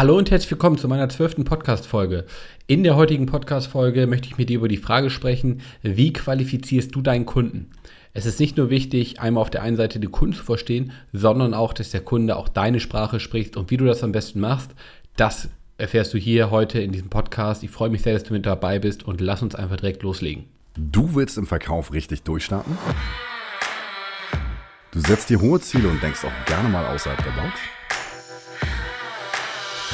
Hallo und herzlich willkommen zu meiner zwölften Podcast-Folge. In der heutigen Podcast-Folge möchte ich mit dir über die Frage sprechen, wie qualifizierst du deinen Kunden? Es ist nicht nur wichtig, einmal auf der einen Seite den Kunden zu verstehen, sondern auch, dass der Kunde auch deine Sprache spricht und wie du das am besten machst, das erfährst du hier heute in diesem Podcast. Ich freue mich sehr, dass du mit dabei bist und lass uns einfach direkt loslegen. Du willst im Verkauf richtig durchstarten? Du setzt dir hohe Ziele und denkst auch gerne mal außerhalb der Box?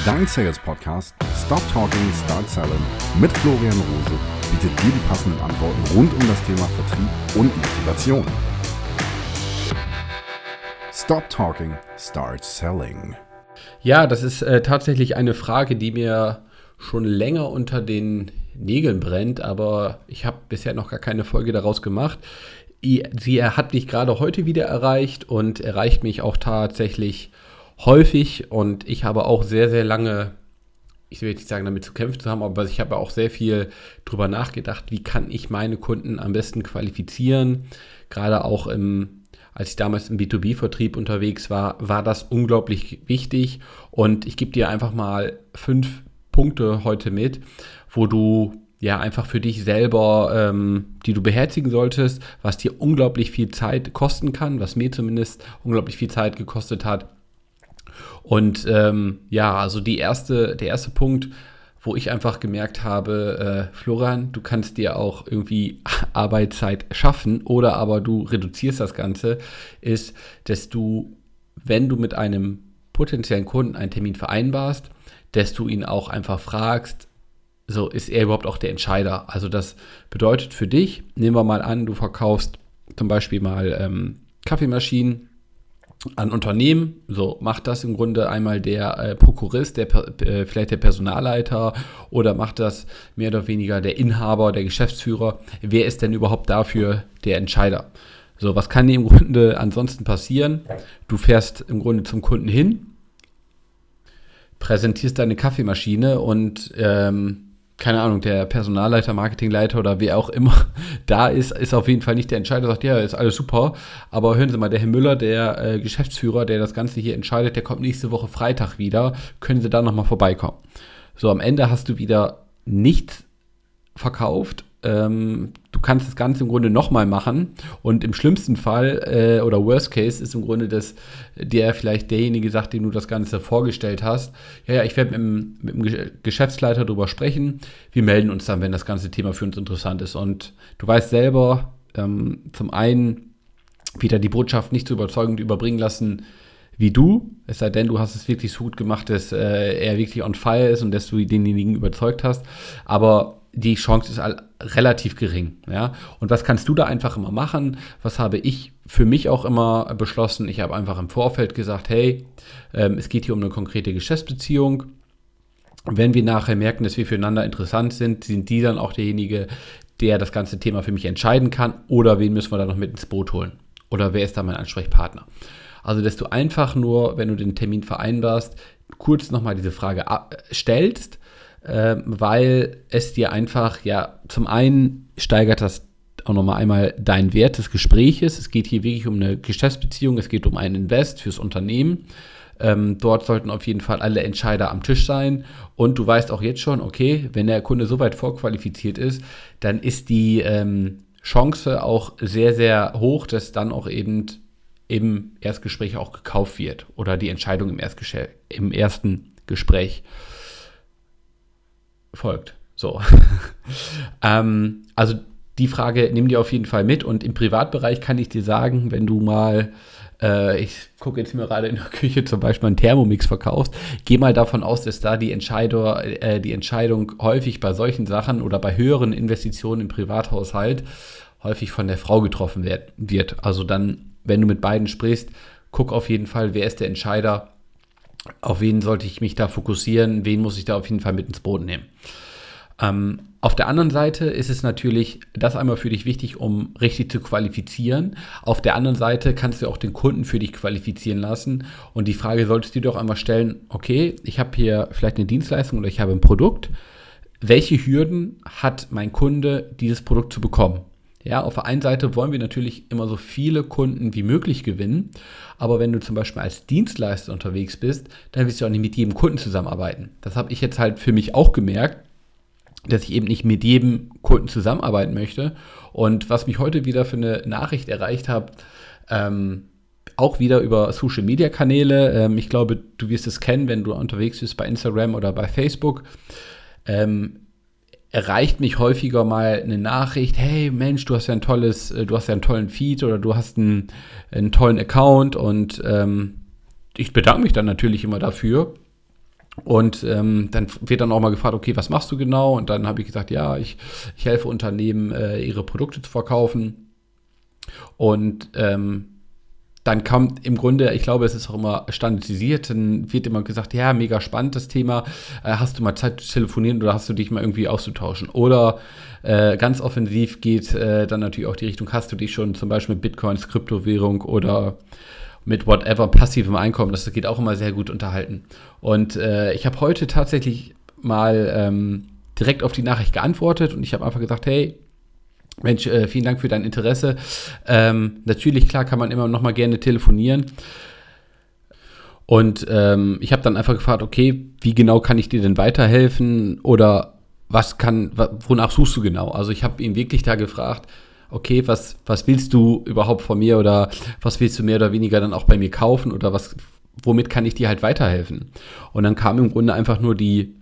Dein Sales Podcast Stop Talking, Start Selling mit Florian Rose bietet dir die passenden Antworten rund um das Thema Vertrieb und Motivation. Stop Talking, Start Selling. Ja, das ist äh, tatsächlich eine Frage, die mir schon länger unter den Nägeln brennt, aber ich habe bisher noch gar keine Folge daraus gemacht. Sie hat mich gerade heute wieder erreicht und erreicht mich auch tatsächlich häufig und ich habe auch sehr, sehr lange, ich will nicht sagen, damit zu kämpfen zu haben, aber ich habe auch sehr viel darüber nachgedacht, wie kann ich meine Kunden am besten qualifizieren. Gerade auch im, als ich damals im B2B-Vertrieb unterwegs war, war das unglaublich wichtig und ich gebe dir einfach mal fünf Punkte heute mit, wo du ja einfach für dich selber, ähm, die du beherzigen solltest, was dir unglaublich viel Zeit kosten kann, was mir zumindest unglaublich viel Zeit gekostet hat, und ähm, ja, also die erste, der erste Punkt, wo ich einfach gemerkt habe, äh, Florian, du kannst dir auch irgendwie Arbeitszeit schaffen oder aber du reduzierst das Ganze, ist, dass du, wenn du mit einem potenziellen Kunden einen Termin vereinbarst, dass du ihn auch einfach fragst, so ist er überhaupt auch der Entscheider. Also das bedeutet für dich, nehmen wir mal an, du verkaufst zum Beispiel mal ähm, Kaffeemaschinen an Unternehmen. So macht das im Grunde einmal der äh, Prokurist, der, äh, vielleicht der Personalleiter oder macht das mehr oder weniger der Inhaber, der Geschäftsführer. Wer ist denn überhaupt dafür der Entscheider? So, was kann im Grunde ansonsten passieren? Du fährst im Grunde zum Kunden hin, präsentierst deine Kaffeemaschine und ähm, keine Ahnung, der Personalleiter, Marketingleiter oder wer auch immer da ist, ist auf jeden Fall nicht der Entscheider, sagt, ja, ist alles super. Aber hören Sie mal, der Herr Müller, der äh, Geschäftsführer, der das Ganze hier entscheidet, der kommt nächste Woche Freitag wieder. Können Sie da nochmal vorbeikommen? So, am Ende hast du wieder nichts verkauft ähm, du kannst das Ganze im Grunde nochmal machen. Und im schlimmsten Fall äh, oder Worst Case ist im Grunde, dass der vielleicht derjenige sagt, dem du das Ganze vorgestellt hast, ja, ja, ich werde mit, mit dem, Geschäftsleiter darüber sprechen, wir melden uns dann, wenn das ganze Thema für uns interessant ist. Und du weißt selber, ähm, zum einen wieder die Botschaft nicht so überzeugend überbringen lassen, wie du, es sei denn, du hast es wirklich so gut gemacht, dass äh, er wirklich on fire ist und dass du denjenigen überzeugt hast. Aber die Chance ist relativ gering. Ja? Und was kannst du da einfach immer machen? Was habe ich für mich auch immer beschlossen? Ich habe einfach im Vorfeld gesagt, hey, ähm, es geht hier um eine konkrete Geschäftsbeziehung. Wenn wir nachher merken, dass wir füreinander interessant sind, sind die dann auch derjenige, der das ganze Thema für mich entscheiden kann oder wen müssen wir da noch mit ins Boot holen? Oder wer ist da mein Ansprechpartner? Also, dass du einfach nur, wenn du den Termin vereinbarst, kurz nochmal diese Frage stellst äh, weil es dir einfach, ja, zum einen steigert das auch nochmal einmal deinen Wert des Gespräches. Es geht hier wirklich um eine Geschäftsbeziehung, es geht um einen Invest fürs Unternehmen. Ähm, dort sollten auf jeden Fall alle Entscheider am Tisch sein. Und du weißt auch jetzt schon, okay, wenn der Kunde so weit vorqualifiziert ist, dann ist die ähm, Chance auch sehr, sehr hoch, dass dann auch eben im Erstgespräch auch gekauft wird oder die Entscheidung im, im ersten Gespräch folgt. So. ähm, also die Frage nimm dir auf jeden Fall mit und im Privatbereich kann ich dir sagen, wenn du mal, äh, ich gucke jetzt mir gerade in der Küche zum Beispiel einen Thermomix verkaufst, geh mal davon aus, dass da die, Entscheider, äh, die Entscheidung häufig bei solchen Sachen oder bei höheren Investitionen im Privathaushalt häufig von der Frau getroffen wird. Also dann, wenn du mit beiden sprichst, guck auf jeden Fall, wer ist der Entscheider auf wen sollte ich mich da fokussieren, wen muss ich da auf jeden Fall mit ins Boot nehmen. Ähm, auf der anderen Seite ist es natürlich das einmal für dich wichtig, um richtig zu qualifizieren. Auf der anderen Seite kannst du auch den Kunden für dich qualifizieren lassen. Und die Frage solltest du dir doch einmal stellen, okay, ich habe hier vielleicht eine Dienstleistung oder ich habe ein Produkt. Welche Hürden hat mein Kunde, dieses Produkt zu bekommen? Ja, auf der einen Seite wollen wir natürlich immer so viele Kunden wie möglich gewinnen, aber wenn du zum Beispiel als Dienstleister unterwegs bist, dann willst du auch nicht mit jedem Kunden zusammenarbeiten. Das habe ich jetzt halt für mich auch gemerkt, dass ich eben nicht mit jedem Kunden zusammenarbeiten möchte. Und was mich heute wieder für eine Nachricht erreicht hat, ähm, auch wieder über Social Media Kanäle. Ähm, ich glaube, du wirst es kennen, wenn du unterwegs bist bei Instagram oder bei Facebook. Ähm, erreicht mich häufiger mal eine Nachricht, hey Mensch, du hast ja ein tolles, äh, du hast ja einen tollen Feed oder du hast einen, einen tollen Account und ähm, ich bedanke mich dann natürlich immer dafür. Und ähm, dann wird dann auch mal gefragt, okay, was machst du genau? Und dann habe ich gesagt, ja, ich, ich helfe Unternehmen, äh, ihre Produkte zu verkaufen. Und ähm, dann kommt im Grunde, ich glaube, es ist auch immer standardisiert, dann wird immer gesagt, ja, mega spannend das Thema, äh, hast du mal Zeit zu telefonieren oder hast du dich mal irgendwie auszutauschen? Oder äh, ganz offensiv geht äh, dann natürlich auch die Richtung, hast du dich schon zum Beispiel mit Bitcoins, Kryptowährung oder mit whatever passivem Einkommen, das geht auch immer sehr gut unterhalten. Und äh, ich habe heute tatsächlich mal ähm, direkt auf die Nachricht geantwortet und ich habe einfach gesagt, hey, Mensch, äh, vielen Dank für dein Interesse. Ähm, natürlich, klar, kann man immer noch mal gerne telefonieren. Und ähm, ich habe dann einfach gefragt, okay, wie genau kann ich dir denn weiterhelfen oder was kann, wonach suchst du genau? Also ich habe ihn wirklich da gefragt, okay, was, was willst du überhaupt von mir oder was willst du mehr oder weniger dann auch bei mir kaufen oder was, womit kann ich dir halt weiterhelfen? Und dann kam im Grunde einfach nur die,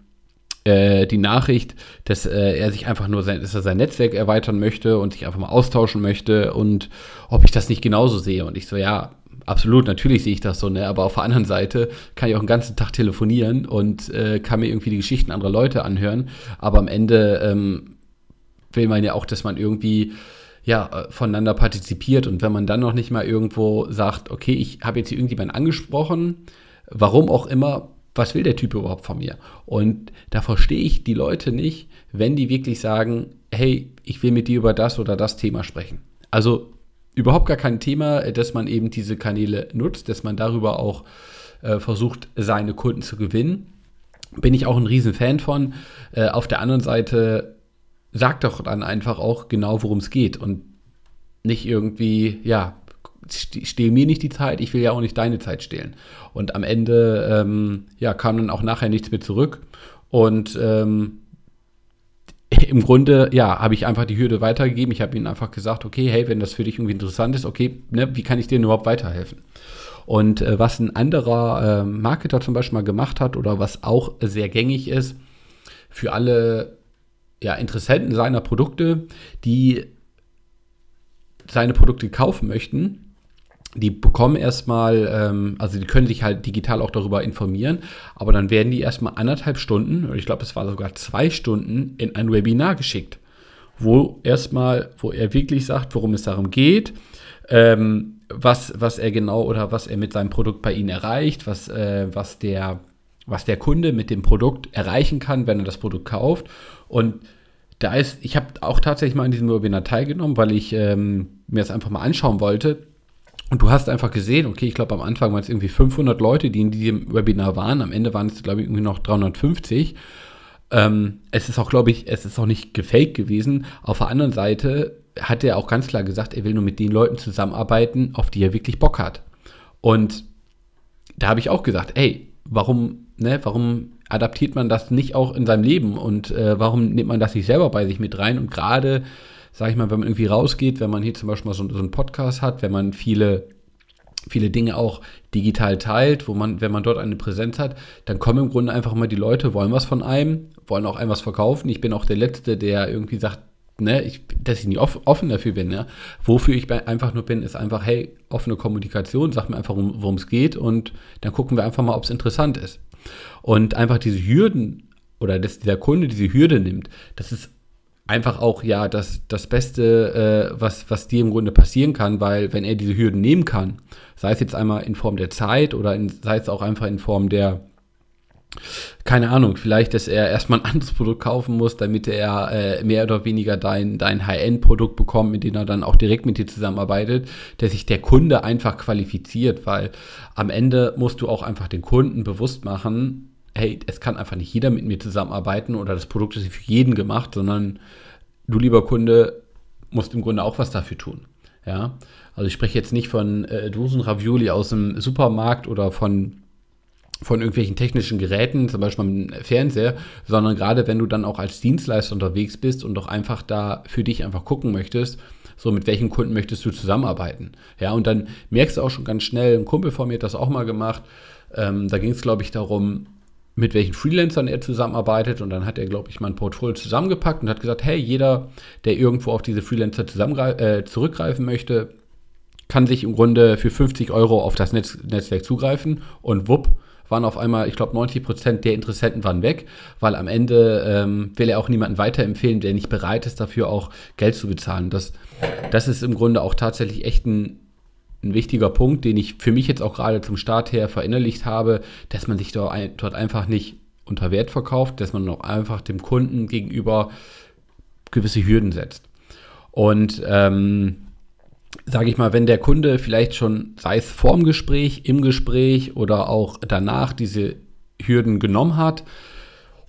äh, die Nachricht, dass äh, er sich einfach nur sein, dass er sein Netzwerk erweitern möchte und sich einfach mal austauschen möchte und ob ich das nicht genauso sehe. Und ich so, ja, absolut, natürlich sehe ich das so, ne? Aber auf der anderen Seite kann ich auch den ganzen Tag telefonieren und äh, kann mir irgendwie die Geschichten anderer Leute anhören. Aber am Ende ähm, will man ja auch, dass man irgendwie ja, äh, voneinander partizipiert. Und wenn man dann noch nicht mal irgendwo sagt, okay, ich habe jetzt hier irgendjemanden angesprochen, warum auch immer, was will der Typ überhaupt von mir? Und da verstehe ich die Leute nicht, wenn die wirklich sagen, hey, ich will mit dir über das oder das Thema sprechen. Also überhaupt gar kein Thema, dass man eben diese Kanäle nutzt, dass man darüber auch äh, versucht, seine Kunden zu gewinnen. Bin ich auch ein Riesenfan von. Äh, auf der anderen Seite sagt doch dann einfach auch genau, worum es geht und nicht irgendwie, ja, stehl mir nicht die Zeit, ich will ja auch nicht deine Zeit stehlen. Und am Ende, ähm, ja, kam dann auch nachher nichts mehr zurück. Und ähm, im Grunde, ja, habe ich einfach die Hürde weitergegeben. Ich habe ihnen einfach gesagt, okay, hey, wenn das für dich irgendwie interessant ist, okay, ne, wie kann ich dir überhaupt weiterhelfen? Und äh, was ein anderer äh, Marketer zum Beispiel mal gemacht hat oder was auch sehr gängig ist, für alle ja, Interessenten seiner Produkte, die seine Produkte kaufen möchten, die bekommen erstmal, ähm, also die können sich halt digital auch darüber informieren, aber dann werden die erstmal anderthalb Stunden, ich glaube, es war sogar zwei Stunden, in ein Webinar geschickt, wo erstmal, wo er wirklich sagt, worum es darum geht, ähm, was, was er genau oder was er mit seinem Produkt bei Ihnen erreicht, was, äh, was, der, was der Kunde mit dem Produkt erreichen kann, wenn er das Produkt kauft. Und da ist, ich habe auch tatsächlich mal in diesem Webinar teilgenommen, weil ich ähm, mir das einfach mal anschauen wollte und du hast einfach gesehen, okay, ich glaube am Anfang waren es irgendwie 500 Leute, die in diesem Webinar waren. Am Ende waren es, glaube ich, irgendwie noch 350. Ähm, es ist auch, glaube ich, es ist auch nicht gefaked gewesen. Auf der anderen Seite hat er auch ganz klar gesagt, er will nur mit den Leuten zusammenarbeiten, auf die er wirklich Bock hat. Und da habe ich auch gesagt, ey, warum, ne, warum adaptiert man das nicht auch in seinem Leben und äh, warum nimmt man das nicht selber bei sich mit rein? Und gerade sage ich mal, wenn man irgendwie rausgeht, wenn man hier zum Beispiel mal so, so einen Podcast hat, wenn man viele viele Dinge auch digital teilt, wo man, wenn man dort eine Präsenz hat, dann kommen im Grunde einfach mal die Leute, wollen was von einem, wollen auch einem was verkaufen. Ich bin auch der Letzte, der irgendwie sagt, ne, ich, dass ich nicht offen dafür bin. Ne? Wofür ich einfach nur bin, ist einfach, hey, offene Kommunikation, sag mir einfach, worum es geht und dann gucken wir einfach mal, ob es interessant ist. Und einfach diese Hürden oder dass dieser Kunde diese Hürde nimmt, das ist einfach auch ja das, das Beste, äh, was, was dir im Grunde passieren kann, weil wenn er diese Hürden nehmen kann, sei es jetzt einmal in Form der Zeit oder in, sei es auch einfach in Form der, keine Ahnung, vielleicht, dass er erstmal ein anderes Produkt kaufen muss, damit er äh, mehr oder weniger dein, dein High-End-Produkt bekommt, mit dem er dann auch direkt mit dir zusammenarbeitet, dass sich der Kunde einfach qualifiziert, weil am Ende musst du auch einfach den Kunden bewusst machen, hey, es kann einfach nicht jeder mit mir zusammenarbeiten oder das Produkt ist für jeden gemacht, sondern du, lieber Kunde, musst im Grunde auch was dafür tun. Ja, also ich spreche jetzt nicht von äh, Dosen Ravioli aus dem Supermarkt oder von von irgendwelchen technischen Geräten, zum Beispiel am Fernseher, sondern gerade wenn du dann auch als Dienstleister unterwegs bist und doch einfach da für dich einfach gucken möchtest, so mit welchen Kunden möchtest du zusammenarbeiten. Ja, und dann merkst du auch schon ganz schnell, ein Kumpel von mir hat das auch mal gemacht, ähm, da ging es, glaube ich, darum, mit welchen Freelancern er zusammenarbeitet und dann hat er, glaube ich, mein Portfolio zusammengepackt und hat gesagt, hey, jeder, der irgendwo auf diese Freelancer äh, zurückgreifen möchte, kann sich im Grunde für 50 Euro auf das Netz Netzwerk zugreifen und wupp, waren auf einmal, ich glaube, 90 Prozent der Interessenten waren weg, weil am Ende ähm, will er auch niemanden weiterempfehlen, der nicht bereit ist, dafür auch Geld zu bezahlen. Das, das ist im Grunde auch tatsächlich echt ein, ein wichtiger Punkt, den ich für mich jetzt auch gerade zum Start her verinnerlicht habe, dass man sich dort, ein, dort einfach nicht unter Wert verkauft, dass man auch einfach dem Kunden gegenüber gewisse Hürden setzt. Und ähm, sage ich mal, wenn der Kunde vielleicht schon, sei es vorm Gespräch, im Gespräch oder auch danach diese Hürden genommen hat,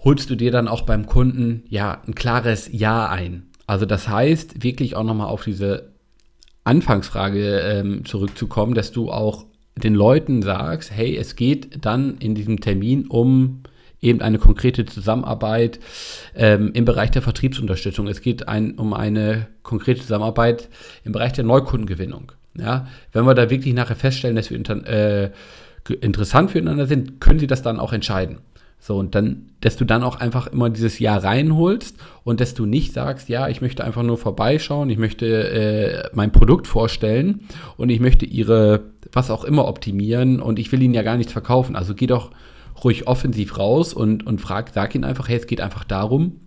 holst du dir dann auch beim Kunden ja ein klares Ja ein. Also das heißt, wirklich auch nochmal auf diese Anfangsfrage ähm, zurückzukommen, dass du auch den Leuten sagst, hey, es geht dann in diesem Termin um eben eine konkrete Zusammenarbeit ähm, im Bereich der Vertriebsunterstützung. Es geht ein, um eine konkrete Zusammenarbeit im Bereich der Neukundengewinnung. Ja, wenn wir da wirklich nachher feststellen, dass wir inter, äh, interessant füreinander sind, können Sie das dann auch entscheiden. So, und dann, dass du dann auch einfach immer dieses Ja reinholst und dass du nicht sagst, ja, ich möchte einfach nur vorbeischauen, ich möchte äh, mein Produkt vorstellen und ich möchte ihre, was auch immer optimieren und ich will ihnen ja gar nichts verkaufen. Also geh doch ruhig offensiv raus und, und frag, sag ihn einfach, hey, es geht einfach darum.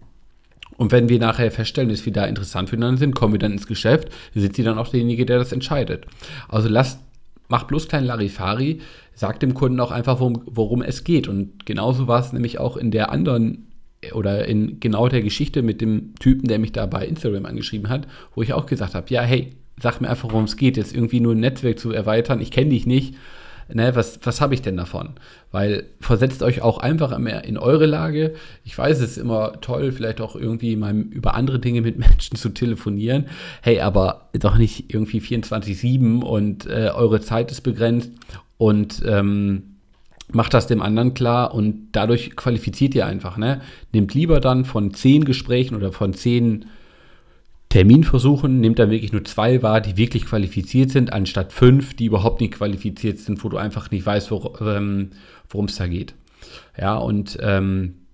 Und wenn wir nachher feststellen, dass wir da interessant füreinander sind, kommen wir dann ins Geschäft, sind sie dann auch derjenige, der das entscheidet. Also lasst, mach bloß kein Larifari, sag dem Kunden auch einfach, worum, worum es geht. Und genauso war es nämlich auch in der anderen oder in genau der Geschichte mit dem Typen, der mich da bei Instagram angeschrieben hat, wo ich auch gesagt habe, ja, hey, sag mir einfach, worum es geht, jetzt irgendwie nur ein Netzwerk zu erweitern, ich kenne dich nicht, ne, was, was habe ich denn davon? Weil versetzt euch auch einfach mehr in eure Lage. Ich weiß, es ist immer toll, vielleicht auch irgendwie mal über andere Dinge mit Menschen zu telefonieren. Hey, aber doch nicht irgendwie 24-7 und äh, eure Zeit ist begrenzt und ähm, macht das dem anderen klar und dadurch qualifiziert ihr einfach. Ne? Nehmt lieber dann von zehn Gesprächen oder von zehn Terminversuchen nimmt er wirklich nur zwei wahr, die wirklich qualifiziert sind, anstatt fünf, die überhaupt nicht qualifiziert sind, wo du einfach nicht weißt, ähm, worum es da geht. Ja, und ähm,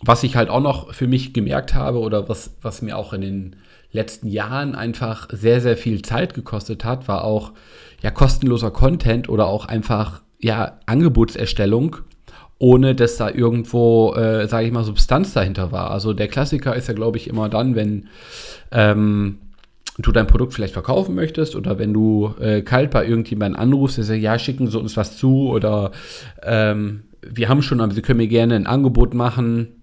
was ich halt auch noch für mich gemerkt habe oder was, was mir auch in den letzten Jahren einfach sehr, sehr viel Zeit gekostet hat, war auch ja kostenloser Content oder auch einfach ja Angebotserstellung ohne dass da irgendwo, äh, sage ich mal, Substanz dahinter war. Also der Klassiker ist ja, glaube ich, immer dann, wenn ähm, du dein Produkt vielleicht verkaufen möchtest oder wenn du äh, kalt bei irgendjemandem anrufst, der sagt, ja, schicken Sie uns was zu oder ähm, wir haben schon, aber Sie können mir gerne ein Angebot machen.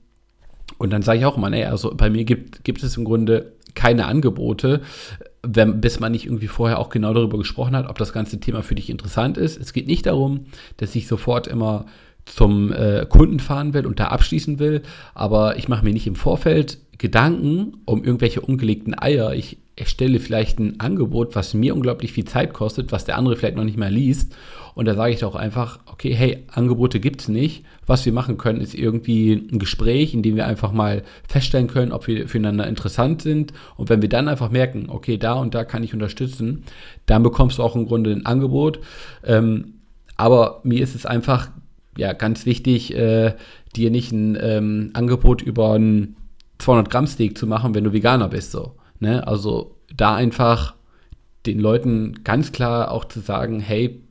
Und dann sage ich auch immer, nee, also bei mir gibt, gibt es im Grunde keine Angebote, wenn, bis man nicht irgendwie vorher auch genau darüber gesprochen hat, ob das ganze Thema für dich interessant ist. Es geht nicht darum, dass ich sofort immer zum äh, Kunden fahren will und da abschließen will, aber ich mache mir nicht im Vorfeld Gedanken um irgendwelche ungelegten Eier. Ich erstelle vielleicht ein Angebot, was mir unglaublich viel Zeit kostet, was der andere vielleicht noch nicht mehr liest. Und da sage ich doch einfach, okay, hey, Angebote gibt es nicht. Was wir machen können, ist irgendwie ein Gespräch, in dem wir einfach mal feststellen können, ob wir füreinander interessant sind. Und wenn wir dann einfach merken, okay, da und da kann ich unterstützen, dann bekommst du auch im Grunde ein Angebot. Ähm, aber mir ist es einfach ja, ganz wichtig, äh, dir nicht ein ähm, Angebot über einen 200 Gramm Steak zu machen, wenn du Veganer bist. So, ne? Also da einfach den Leuten ganz klar auch zu sagen, hey,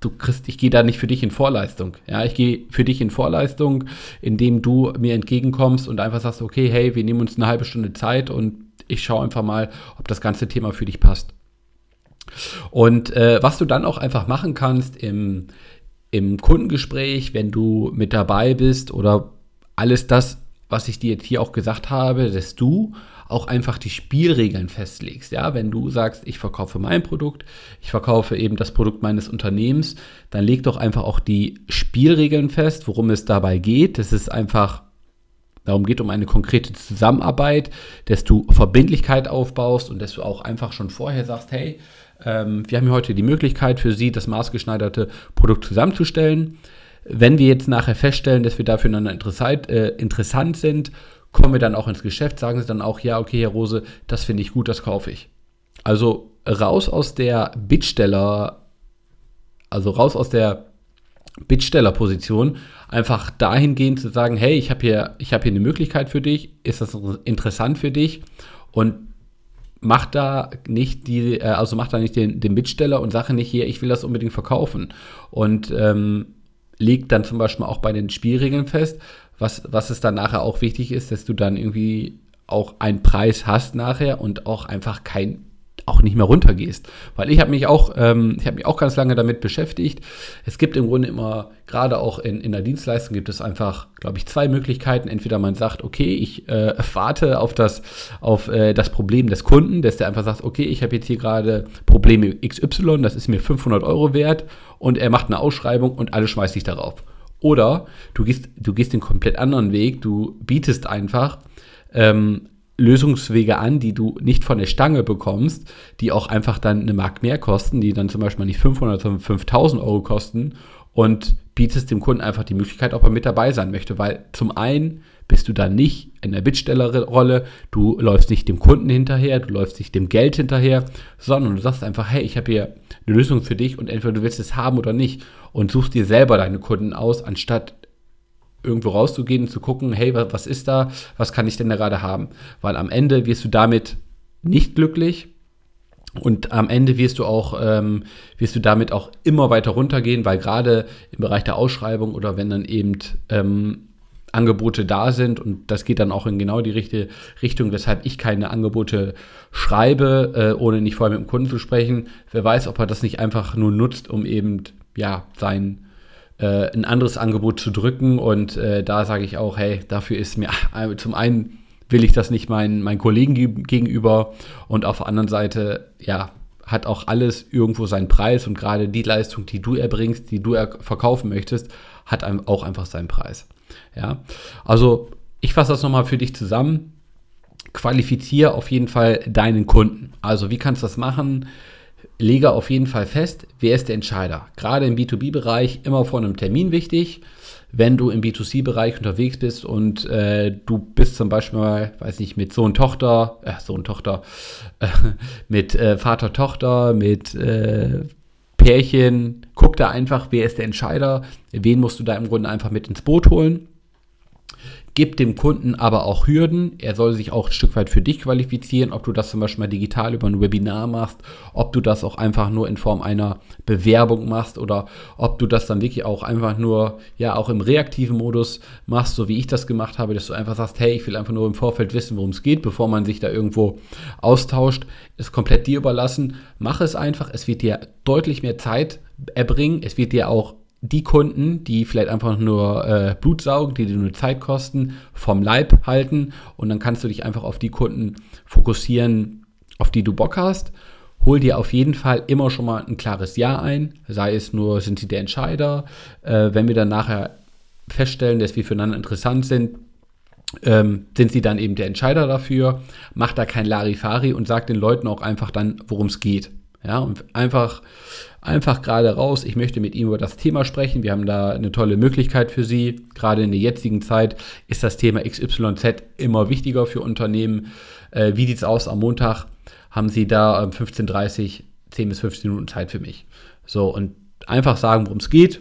du kriegst, ich gehe da nicht für dich in Vorleistung. Ja, ich gehe für dich in Vorleistung, indem du mir entgegenkommst und einfach sagst, okay, hey, wir nehmen uns eine halbe Stunde Zeit und ich schaue einfach mal, ob das ganze Thema für dich passt. Und äh, was du dann auch einfach machen kannst im, im Kundengespräch, wenn du mit dabei bist oder alles das, was ich dir jetzt hier auch gesagt habe, dass du auch einfach die Spielregeln festlegst. Ja, wenn du sagst, ich verkaufe mein Produkt, ich verkaufe eben das Produkt meines Unternehmens, dann leg doch einfach auch die Spielregeln fest, worum es dabei geht. Das ist einfach darum geht, um eine konkrete Zusammenarbeit, dass du Verbindlichkeit aufbaust und dass du auch einfach schon vorher sagst, hey, ähm, wir haben hier heute die Möglichkeit für Sie, das maßgeschneiderte Produkt zusammenzustellen. Wenn wir jetzt nachher feststellen, dass wir dafür interessant, äh, interessant sind, kommen wir dann auch ins Geschäft, sagen Sie dann auch, ja, okay, Herr Rose, das finde ich gut, das kaufe ich. Also raus aus der Bittsteller, also raus aus der Bittstellerposition, einfach dahingehend zu sagen, hey, ich habe hier, hab hier eine Möglichkeit für dich, ist das interessant für dich und mach da nicht die, äh, also mach da nicht den, den Bittsteller und sage nicht hier, ich will das unbedingt verkaufen. Und ähm, legt dann zum Beispiel auch bei den Spielregeln fest, was, was es dann nachher auch wichtig ist, dass du dann irgendwie auch einen Preis hast nachher und auch einfach kein auch nicht mehr runtergehst. Weil ich habe mich auch, ähm, ich habe mich auch ganz lange damit beschäftigt. Es gibt im Grunde immer, gerade auch in, in der Dienstleistung gibt es einfach, glaube ich, zwei Möglichkeiten. Entweder man sagt, okay, ich äh, warte auf das, auf äh, das Problem des Kunden, dass der einfach sagt, okay, ich habe jetzt hier gerade Probleme XY, das ist mir 500 Euro wert und er macht eine Ausschreibung und alle schmeißt sich darauf. Oder du gehst, du gehst den komplett anderen Weg, du bietest einfach ähm, Lösungswege an, die du nicht von der Stange bekommst, die auch einfach dann eine Mark mehr kosten, die dann zum Beispiel nicht 500, sondern 5000 Euro kosten und bietest dem Kunden einfach die Möglichkeit, ob er mit dabei sein möchte, weil zum einen bist du dann nicht in der Bittstellerrolle, du läufst nicht dem Kunden hinterher, du läufst nicht dem Geld hinterher, sondern du sagst einfach, hey, ich habe hier eine Lösung für dich und entweder du willst es haben oder nicht und suchst dir selber deine Kunden aus, anstatt irgendwo rauszugehen und zu gucken, hey, was ist da, was kann ich denn da gerade haben? Weil am Ende wirst du damit nicht glücklich und am Ende wirst du auch, ähm, wirst du damit auch immer weiter runtergehen, weil gerade im Bereich der Ausschreibung oder wenn dann eben ähm, Angebote da sind und das geht dann auch in genau die richtige Richtung, weshalb ich keine Angebote schreibe, äh, ohne nicht vorher mit dem Kunden zu sprechen. Wer weiß, ob er das nicht einfach nur nutzt, um eben ja sein äh, ein anderes Angebot zu drücken. Und äh, da sage ich auch, hey, dafür ist mir zum einen will ich das nicht meinen, meinen Kollegen gegenüber und auf der anderen Seite, ja, hat auch alles irgendwo seinen Preis und gerade die Leistung, die du erbringst, die du er verkaufen möchtest, hat auch einfach seinen Preis. Ja, also ich fasse das nochmal für dich zusammen. Qualifiziere auf jeden Fall deinen Kunden. Also wie kannst du das machen? Lege auf jeden Fall fest, wer ist der Entscheider. Gerade im B2B-Bereich immer vor einem Termin wichtig. Wenn du im B2C-Bereich unterwegs bist und äh, du bist zum Beispiel mal, weiß nicht, mit Sohn, Tochter, äh, Sohn, Tochter, äh, mit äh, Vater, Tochter, mit äh, Pärchen, guck da einfach, wer ist der Entscheider, wen musst du da im Grunde einfach mit ins Boot holen Gib dem Kunden aber auch Hürden. Er soll sich auch ein Stück weit für dich qualifizieren, ob du das zum Beispiel mal digital über ein Webinar machst, ob du das auch einfach nur in Form einer Bewerbung machst oder ob du das dann wirklich auch einfach nur, ja, auch im reaktiven Modus machst, so wie ich das gemacht habe, dass du einfach sagst, hey, ich will einfach nur im Vorfeld wissen, worum es geht, bevor man sich da irgendwo austauscht, ist komplett dir überlassen. Mach es einfach, es wird dir deutlich mehr Zeit erbringen, es wird dir auch die Kunden, die vielleicht einfach nur äh, Blut saugen, die dir nur Zeit kosten, vom Leib halten und dann kannst du dich einfach auf die Kunden fokussieren, auf die du Bock hast. Hol dir auf jeden Fall immer schon mal ein klares Ja ein, sei es nur, sind sie der Entscheider. Äh, wenn wir dann nachher feststellen, dass wir füreinander interessant sind, ähm, sind sie dann eben der Entscheider dafür. Mach da kein Larifari und sag den Leuten auch einfach dann, worum es geht. Ja, und einfach einfach gerade raus, ich möchte mit Ihnen über das Thema sprechen. Wir haben da eine tolle Möglichkeit für Sie. Gerade in der jetzigen Zeit ist das Thema XYZ immer wichtiger für Unternehmen. Äh, wie sieht es aus am Montag? Haben Sie da um 15.30 Uhr 10 bis 15 Minuten Zeit für mich? So, und einfach sagen, worum es geht.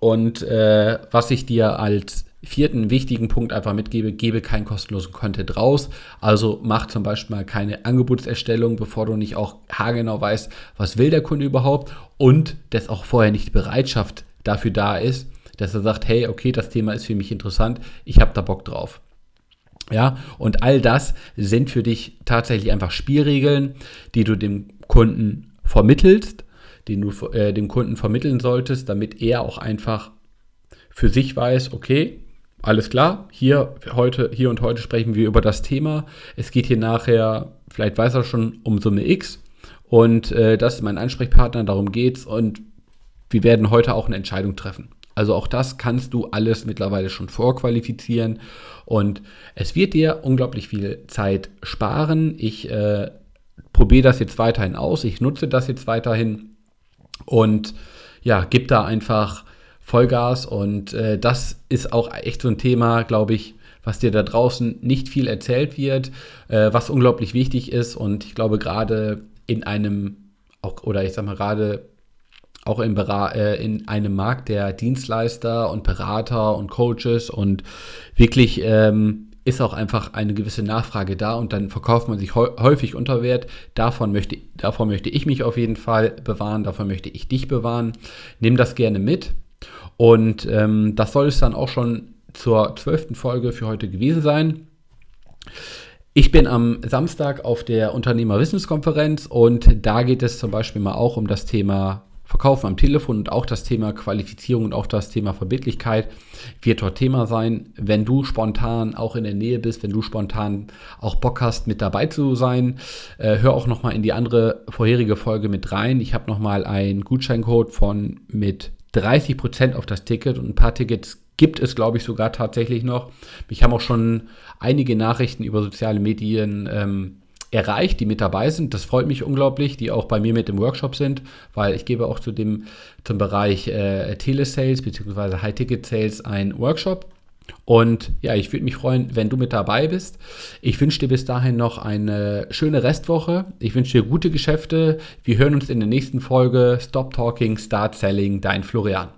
Und äh, was ich dir als vierten wichtigen Punkt einfach mitgebe, gebe keinen kostenlosen Content raus. Also mach zum Beispiel mal keine Angebotserstellung, bevor du nicht auch haargenau weißt, was will der Kunde überhaupt und dass auch vorher nicht die Bereitschaft dafür da ist, dass er sagt, hey, okay, das Thema ist für mich interessant, ich habe da Bock drauf. Ja, und all das sind für dich tatsächlich einfach Spielregeln, die du dem Kunden vermittelst, die du äh, dem Kunden vermitteln solltest, damit er auch einfach für sich weiß, okay, alles klar, hier, heute, hier und heute sprechen wir über das Thema. Es geht hier nachher, vielleicht weiß er schon, um Summe X. Und äh, das ist mein Ansprechpartner, darum geht's. Und wir werden heute auch eine Entscheidung treffen. Also auch das kannst du alles mittlerweile schon vorqualifizieren und es wird dir unglaublich viel Zeit sparen. Ich äh, probiere das jetzt weiterhin aus, ich nutze das jetzt weiterhin und ja, gib da einfach Vollgas und äh, das ist auch echt so ein Thema, glaube ich, was dir da draußen nicht viel erzählt wird, äh, was unglaublich wichtig ist und ich glaube gerade in einem auch, oder ich sag mal gerade auch in, äh, in, einem Markt der Dienstleister und Berater und Coaches und wirklich ähm, ist auch einfach eine gewisse Nachfrage da und dann verkauft man sich häufig unter Wert. Davon möchte, davon möchte ich mich auf jeden Fall bewahren, davon möchte ich dich bewahren. Nimm das gerne mit. Und ähm, das soll es dann auch schon zur zwölften Folge für heute gewesen sein. Ich bin am Samstag auf der Unternehmerwissenskonferenz und da geht es zum Beispiel mal auch um das Thema Verkaufen am Telefon und auch das Thema Qualifizierung und auch das Thema Verbindlichkeit wird dort Thema sein. Wenn du spontan auch in der Nähe bist, wenn du spontan auch Bock hast, mit dabei zu sein, äh, hör auch nochmal in die andere vorherige Folge mit rein. Ich habe nochmal einen Gutscheincode von mit 30% auf das Ticket und ein paar Tickets gibt es, glaube ich, sogar tatsächlich noch. Mich haben auch schon einige Nachrichten über soziale Medien ähm, erreicht, die mit dabei sind. Das freut mich unglaublich, die auch bei mir mit im Workshop sind, weil ich gebe auch zu dem, zum Bereich äh, Telesales bzw. High-Ticket-Sales einen Workshop. Und ja, ich würde mich freuen, wenn du mit dabei bist. Ich wünsche dir bis dahin noch eine schöne Restwoche. Ich wünsche dir gute Geschäfte. Wir hören uns in der nächsten Folge. Stop Talking, Start Selling, dein Florian.